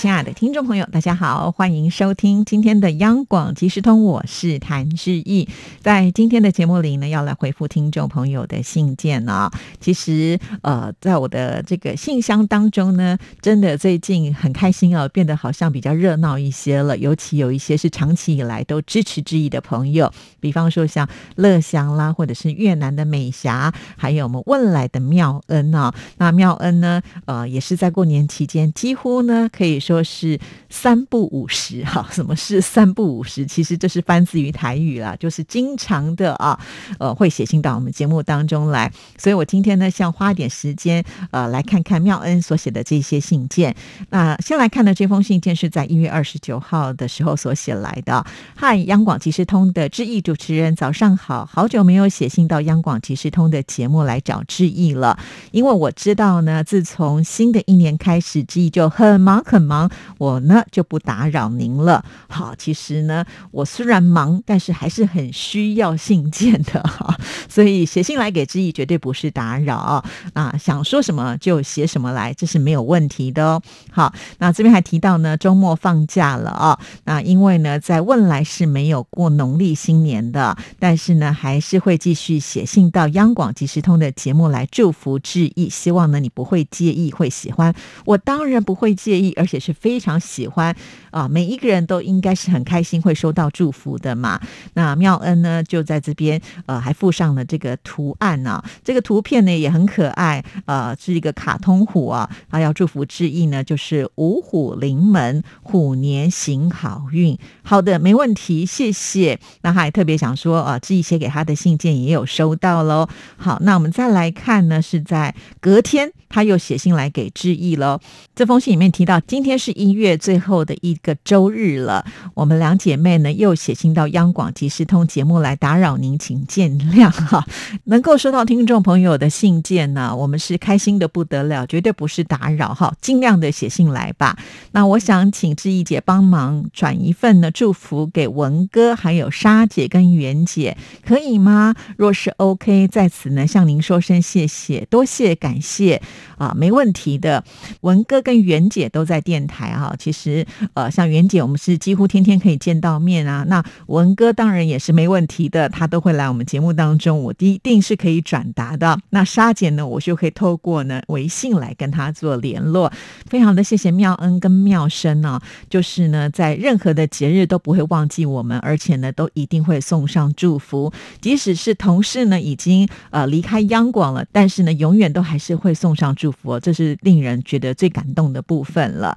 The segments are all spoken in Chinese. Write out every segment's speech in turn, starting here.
亲爱的听众朋友，大家好，欢迎收听今天的央广即时通，我是谭志毅。在今天的节目里呢，要来回复听众朋友的信件呢。其实，呃，在我的这个信箱当中呢，真的最近很开心啊，变得好像比较热闹一些了。尤其有一些是长期以来都支持志毅的朋友，比方说像乐祥啦，或者是越南的美霞，还有我们问来的妙恩啊。那妙恩呢，呃，也是在过年期间，几乎呢可以。说是三不五十 哈，什么是三不五十？其实这是翻自于台语啦，就是经常的啊，呃，会写信到我们节目当中来。所以我今天呢，想花点时间，呃，来看看妙恩所写的这些信件。那先来看的这封信件是在一月二十九号的时候所写来的。嗨，央广即时通的志毅主持人，早上好，好久没有写信到央广即时通的节目来找志毅了，因为我知道呢，自从新的一年开始，志毅就很忙很忙。我呢就不打扰您了。好，其实呢，我虽然忙，但是还是很需要信件的 哈。所以写信来给志毅绝对不是打扰啊，想说什么就写什么来，这是没有问题的哦。好，那这边还提到呢，周末放假了啊。那因为呢，在问来是没有过农历新年的，但是呢，还是会继续写信到央广即时通的节目来祝福志毅。希望呢，你不会介意，会喜欢。我当然不会介意，而且是。是非常喜欢啊，每一个人都应该是很开心会收到祝福的嘛。那妙恩呢，就在这边呃，还附上了这个图案呢，这个图片呢也很可爱，呃，是一个卡通虎啊。他要祝福致意呢，就是五虎临门，虎年行好运。好的，没问题，谢谢。那他还特别想说啊，致意写给他的信件也有收到喽。好，那我们再来看呢，是在隔天他又写信来给致意喽。这封信里面提到今天。是一月最后的一个周日了，我们两姐妹呢又写信到央广即时通节目来打扰您，请见谅哈。能够收到听众朋友的信件呢，我们是开心的不得了，绝对不是打扰哈，尽量的写信来吧。那我想请志毅姐帮忙转一份呢祝福给文哥，还有沙姐跟袁姐，可以吗？若是 OK，在此呢向您说声谢谢，多谢感谢啊，没问题的。文哥跟袁姐都在电。台哈，其实呃，像袁姐，我们是几乎天天可以见到面啊。那文哥当然也是没问题的，他都会来我们节目当中，我一定是可以转达的。那沙姐呢，我就可以透过呢微信来跟他做联络。非常的谢谢妙恩跟妙生呢，就是呢在任何的节日都不会忘记我们，而且呢都一定会送上祝福。即使是同事呢已经呃离开央广了，但是呢永远都还是会送上祝福，这是令人觉得最感动的部分了。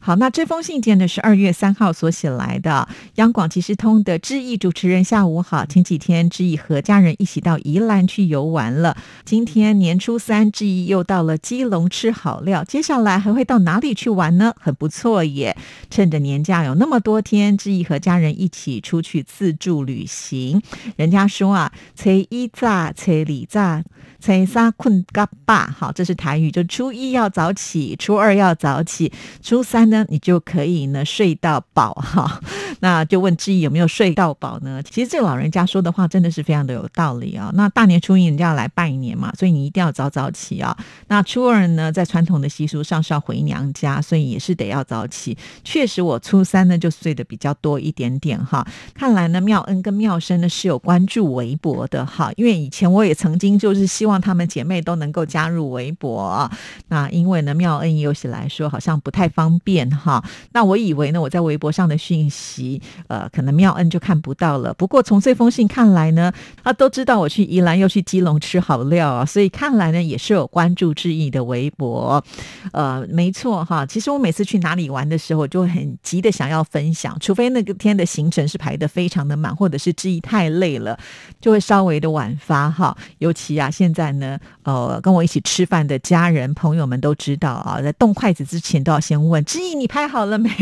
好，那这封信件呢是二月三号所写来的。央广即时通的志毅主持人，下午好。前几天志毅和家人一起到宜兰去游玩了。今天年初三，志毅又到了基隆吃好料。接下来还会到哪里去玩呢？很不错耶！趁着年假有那么多天，志毅和家人一起出去自助旅行。人家说啊，初一早，初二早。初三困嘎巴，好，这是台语，就初一要早起，初二要早起，初三呢，你就可以呢睡到饱哈。那就问志毅有没有睡到饱呢？其实这个老人家说的话真的是非常的有道理啊。那大年初一人家要来拜年嘛，所以你一定要早早起啊。那初二呢，在传统的习俗上是要回娘家，所以也是得要早起。确实，我初三呢就睡得比较多一点点哈。看来呢，妙恩跟妙生呢是有关注微博的哈，因为以前我也曾经就是希望他们姐妹都能够加入微博，那因为呢，妙恩有起来说好像不太方便哈。那我以为呢，我在微博上的讯息，呃，可能妙恩就看不到了。不过从这封信看来呢，他都知道我去宜兰又去基隆吃好料啊，所以看来呢也是有关注志毅的微博。呃，没错哈。其实我每次去哪里玩的时候，我就很急的想要分享，除非那个天的行程是排的非常的满，或者是志毅太累了，就会稍微的晚发哈。尤其啊，现在呢。呃，跟我一起吃饭的家人朋友们都知道啊，在动筷子之前都要先问志你拍好了没？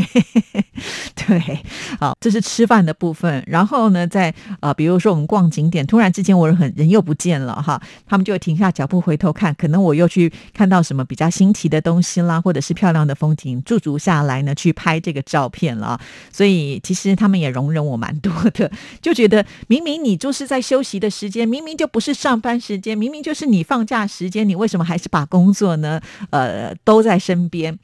对，好，这是吃饭的部分。然后呢，在呃，比如说我们逛景点，突然之间我很人又不见了哈，他们就停下脚步回头看，可能我又去看到什么比较新奇的东西啦，或者是漂亮的风景，驻足下来呢，去拍这个照片了。所以其实他们也容忍我蛮多的，就觉得明明你就是在休息的时间，明明就不是上班时间，明明就是你放假时间，你为什么还是把工作呢？呃，都在身边。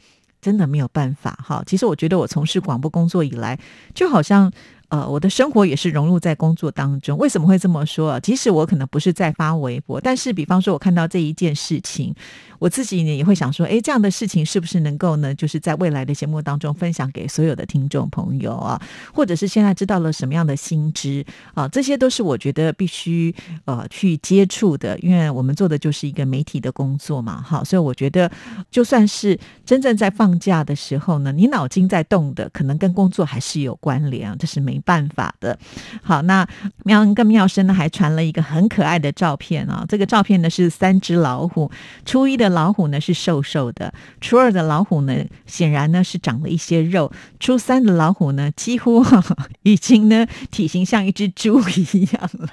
真的没有办法哈。其实我觉得我从事广播工作以来，就好像。呃，我的生活也是融入在工作当中。为什么会这么说？即使我可能不是在发微博，但是比方说，我看到这一件事情，我自己呢也会想说，哎，这样的事情是不是能够呢，就是在未来的节目当中分享给所有的听众朋友啊，或者是现在知道了什么样的新知啊？这些都是我觉得必须呃去接触的，因为我们做的就是一个媒体的工作嘛，哈。所以我觉得，就算是真正在放假的时候呢，你脑筋在动的，可能跟工作还是有关联啊，这是没。办法的，好，那妙恩跟妙生呢还传了一个很可爱的照片啊。这个照片呢是三只老虎，初一的老虎呢是瘦瘦的，初二的老虎呢显然呢是长了一些肉，初三的老虎呢几乎 已经呢体型像一只猪一样了。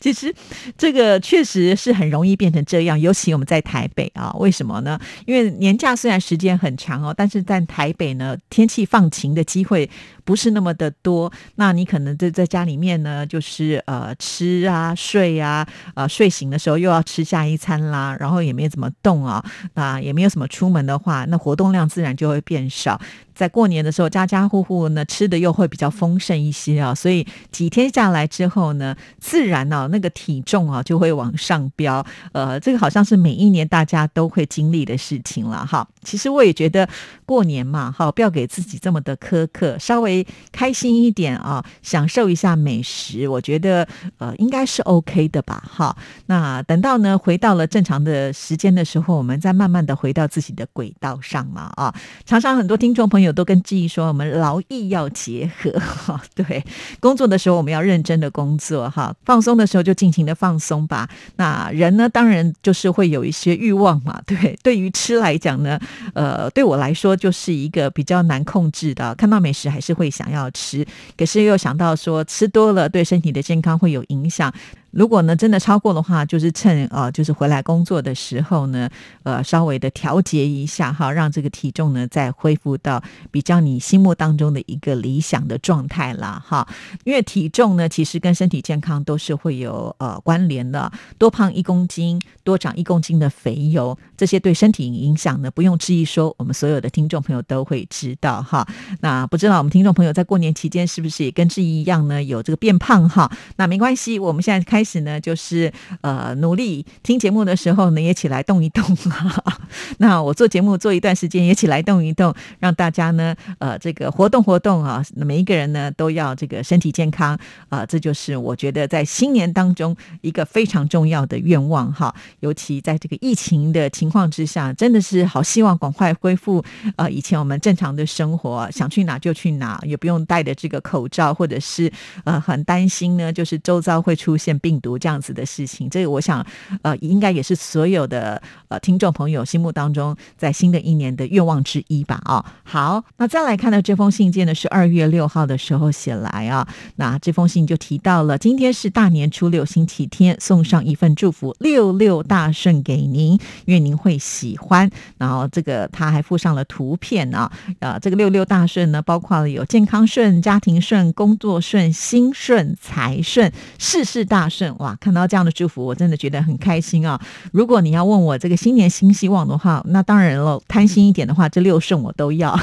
其实这个确实是很容易变成这样，尤其我们在台北啊，为什么呢？因为年假虽然时间很长哦，但是在台北呢，天气放晴的机会不是那么的多。那你可能在在家里面呢，就是呃吃啊睡啊，呃睡醒的时候又要吃下一餐啦，然后也没怎么动啊，那也没有什么出门的话，那活动量自然就会变少。在过年的时候，家家户户呢吃的又会比较丰盛一些啊，所以几天下来之后呢，自然呢那个体重啊就会往上飙。呃，这个好像是每一年大家都会经历的事情了哈。其实我也觉得过年嘛，哈，不要给自己这么的苛刻，稍微开心一点啊，享受一下美食，我觉得呃应该是 OK 的吧，哈。那等到呢回到了正常的时间的时候，我们再慢慢的回到自己的轨道上嘛，啊。常常很多听众朋友。都跟记忆说，我们劳逸要结合 哈。对，工作的时候我们要认真的工作哈，放松的时候就尽情的放松吧。那人呢，当然就是会有一些欲望嘛。对，对于吃来讲呢，呃，对我来说就是一个比较难控制的。看到美食还是会会想要吃，可是又想到说吃多了对身体的健康会有影响。如果呢真的超过的话，就是趁呃就是回来工作的时候呢，呃稍微的调节一下哈，让这个体重呢再恢复到比较你心目当中的一个理想的状态啦哈。因为体重呢其实跟身体健康都是会有呃关联的，多胖一公斤，多长一公斤的肥油，这些对身体影响呢不用质疑说，我们所有的听众朋友都会知道哈。那不知道我们听众朋友在过年期间是不是也跟志毅一样呢有这个变胖哈？那没关系，我们现在开。开始呢，就是呃努力听节目的时候呢，也起来动一动啊。那我做节目做一段时间，也起来动一动，让大家呢呃这个活动活动啊。每一个人呢都要这个身体健康啊，这就是我觉得在新年当中一个非常重要的愿望哈。尤其在这个疫情的情况之下，真的是好希望赶快恢复呃以前我们正常的生活，想去哪就去哪，也不用戴着这个口罩，或者是呃很担心呢，就是周遭会出现病。病毒这样子的事情，这个我想，呃，应该也是所有的呃听众朋友心目当中在新的一年的愿望之一吧？啊，好，那再来看到这封信件呢，是二月六号的时候写来啊，那这封信就提到了今天是大年初六星期天，送上一份祝福，六六大顺给您，愿您会喜欢。然后这个他还附上了图片啊，呃，这个六六大顺呢，包括了有健康顺、家庭顺、工作顺、心顺、财顺、事事大顺。哇，看到这样的祝福，我真的觉得很开心啊！如果你要问我这个新年新希望的话，那当然了，贪心一点的话，这六顺我都要。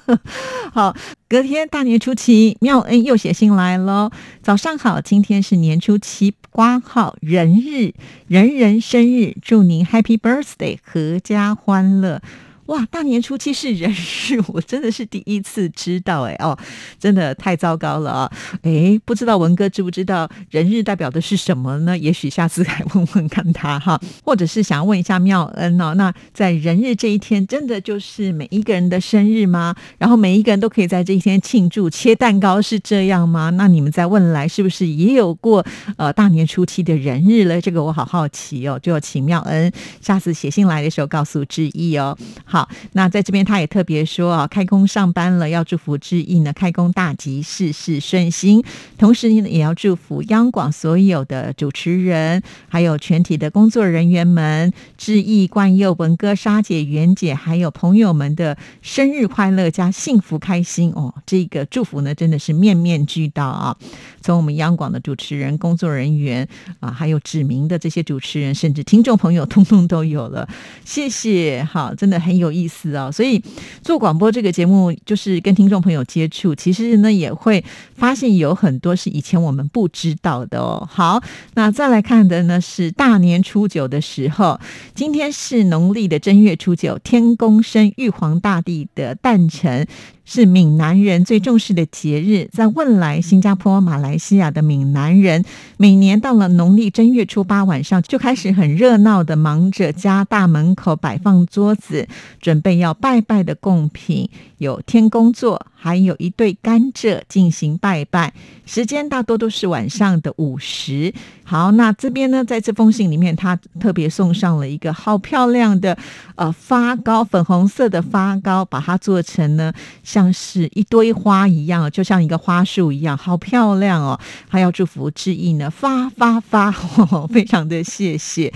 好，隔天大年初七，妙恩又写信来了。早上好，今天是年初七，挂号人日，人人生日，祝您 Happy Birthday，阖家欢乐。哇，大年初七是人日，我真的是第一次知道哎哦，真的太糟糕了啊！哎，不知道文哥知不知道人日代表的是什么呢？也许下次来问问看他哈，或者是想要问一下妙恩哦。那在人日这一天，真的就是每一个人的生日吗？然后每一个人都可以在这一天庆祝切蛋糕是这样吗？那你们在问来是不是也有过呃大年初七的人日了？这个我好好奇哦，就请妙恩下次写信来的时候告诉志毅哦。好。好，那在这边他也特别说啊，开工上班了，要祝福志毅呢，开工大吉，事事顺心。同时呢，也要祝福央广所有的主持人，还有全体的工作人员们，志毅、冠佑、文哥、莎姐、袁姐，还有朋友们的生日快乐加幸福开心哦！这个祝福呢，真的是面面俱到啊。从我们央广的主持人、工作人员啊，还有指名的这些主持人，甚至听众朋友，通通都有了。谢谢，好，真的很有有意思哦。所以做广播这个节目，就是跟听众朋友接触，其实呢也会发现有很多是以前我们不知道的哦。好，那再来看的呢是大年初九的时候，今天是农历的正月初九，天公生玉皇大帝的诞辰。是闽南人最重视的节日，在汶莱、新加坡、马来西亚的闽南人，每年到了农历正月初八晚上，就开始很热闹的忙着家大门口摆放桌子，准备要拜拜的贡品，有天公座。还有一对甘蔗进行拜拜，时间大多都是晚上的午时。好，那这边呢，在这封信里面，他特别送上了一个好漂亮的呃发糕，粉红色的发糕，把它做成呢像是一堆花一样，就像一个花束一样，好漂亮哦！还要祝福致意呢，发发发，非常的谢谢。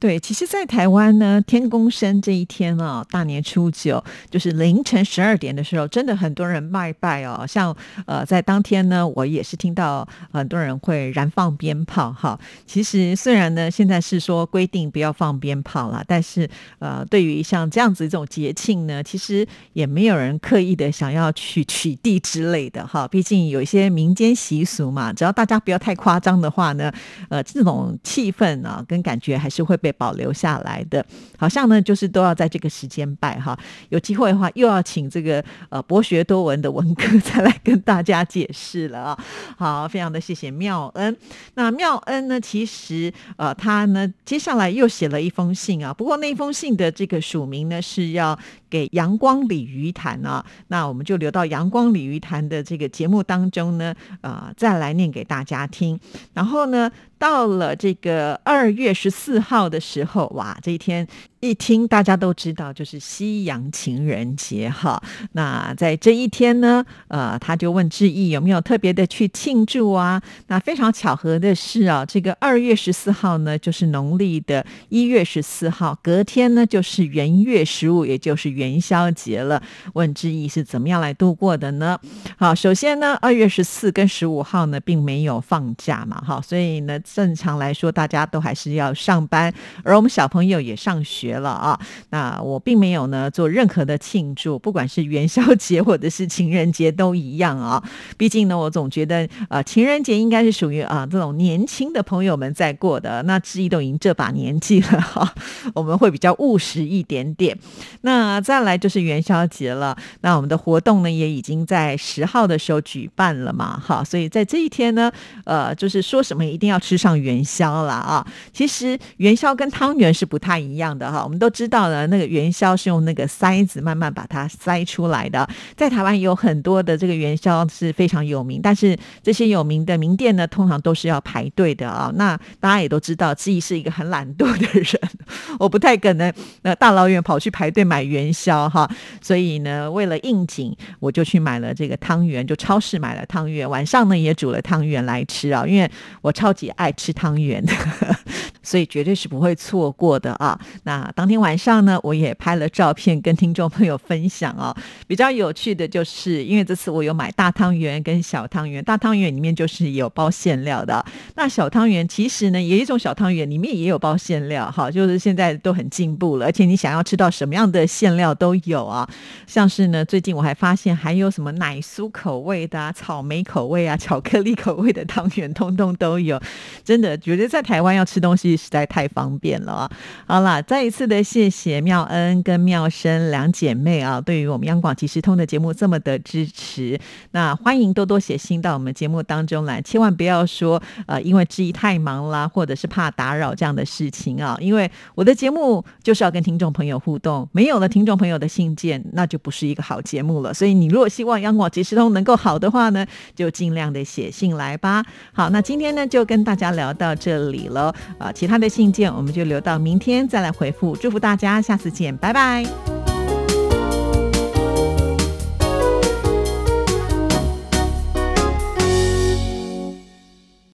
对，其实，在台湾呢，天公生这一天啊，大年初九，就是凌晨十二点的时候，真的很多人拜拜哦。像呃，在当天呢，我也是听到很多人会燃放鞭炮哈。其实虽然呢，现在是说规定不要放鞭炮了，但是呃，对于像这样子一种节庆呢，其实也没有人刻意的想要去取缔之类的哈。毕竟有一些民间习俗嘛，只要大家不要太夸张的话呢，呃，这种气氛啊跟感觉还是会被。保留下来的，好像呢，就是都要在这个时间拜哈。有机会的话，又要请这个呃博学多闻的文哥再来跟大家解释了啊。好，非常的谢谢妙恩。那妙恩呢，其实呃他呢接下来又写了一封信啊，不过那封信的这个署名呢是要。给阳光鲤鱼潭啊，那我们就留到阳光鲤鱼潭的这个节目当中呢，呃，再来念给大家听。然后呢，到了这个二月十四号的时候，哇，这一天。一听大家都知道，就是西洋情人节哈。那在这一天呢，呃，他就问志毅有没有特别的去庆祝啊？那非常巧合的是啊，这个二月十四号呢，就是农历的一月十四号，隔天呢就是元月十五，也就是元宵节了。问志毅是怎么样来度过的呢？好，首先呢，二月十四跟十五号呢，并没有放假嘛，哈，所以呢，正常来说大家都还是要上班，而我们小朋友也上学。了啊！那我并没有呢做任何的庆祝，不管是元宵节或者是情人节都一样啊。毕竟呢，我总觉得啊，情人节应该是属于啊这种年轻的朋友们在过的。那志毅都已经这把年纪了哈，我们会比较务实一点点。那再来就是元宵节了，那我们的活动呢也已经在十号的时候举办了嘛，哈，所以在这一天呢，呃，就是说什么一定要吃上元宵了啊。其实元宵跟汤圆是不太一样的哈。我们都知道呢，那个元宵是用那个塞子慢慢把它塞出来的。在台湾有很多的这个元宵是非常有名，但是这些有名的名店呢，通常都是要排队的啊。那大家也都知道，自己是一个很懒惰的人，我不太可能呃大老远跑去排队买元宵消哈。所以呢，为了应景，我就去买了这个汤圆，就超市买了汤圆，晚上呢也煮了汤圆来吃啊，因为我超级爱吃汤圆，所以绝对是不会错过的啊。那当天晚上呢，我也拍了照片跟听众朋友分享哦。比较有趣的就是，因为这次我有买大汤圆跟小汤圆，大汤圆里面就是有包馅料的。那小汤圆其实呢，有一种小汤圆里面也有包馅料，哈，就是现在都很进步了，而且你想要吃到什么样的馅料都有啊。像是呢，最近我还发现还有什么奶酥口味的、草莓口味啊、巧克力口味的汤圆，通通都有。真的觉得在台湾要吃东西实在太方便了啊。好了，再一次。的谢谢妙恩跟妙生两姐妹啊，对于我们央广即时通的节目这么的支持，那欢迎多多写信到我们节目当中来，千万不要说呃因为之一太忙啦，或者是怕打扰这样的事情啊，因为我的节目就是要跟听众朋友互动，没有了听众朋友的信件，那就不是一个好节目了。所以你如果希望央广即时通能够好的话呢，就尽量的写信来吧。好，那今天呢就跟大家聊到这里了啊，其他的信件我们就留到明天再来回复。祝福大家，下次见，拜拜。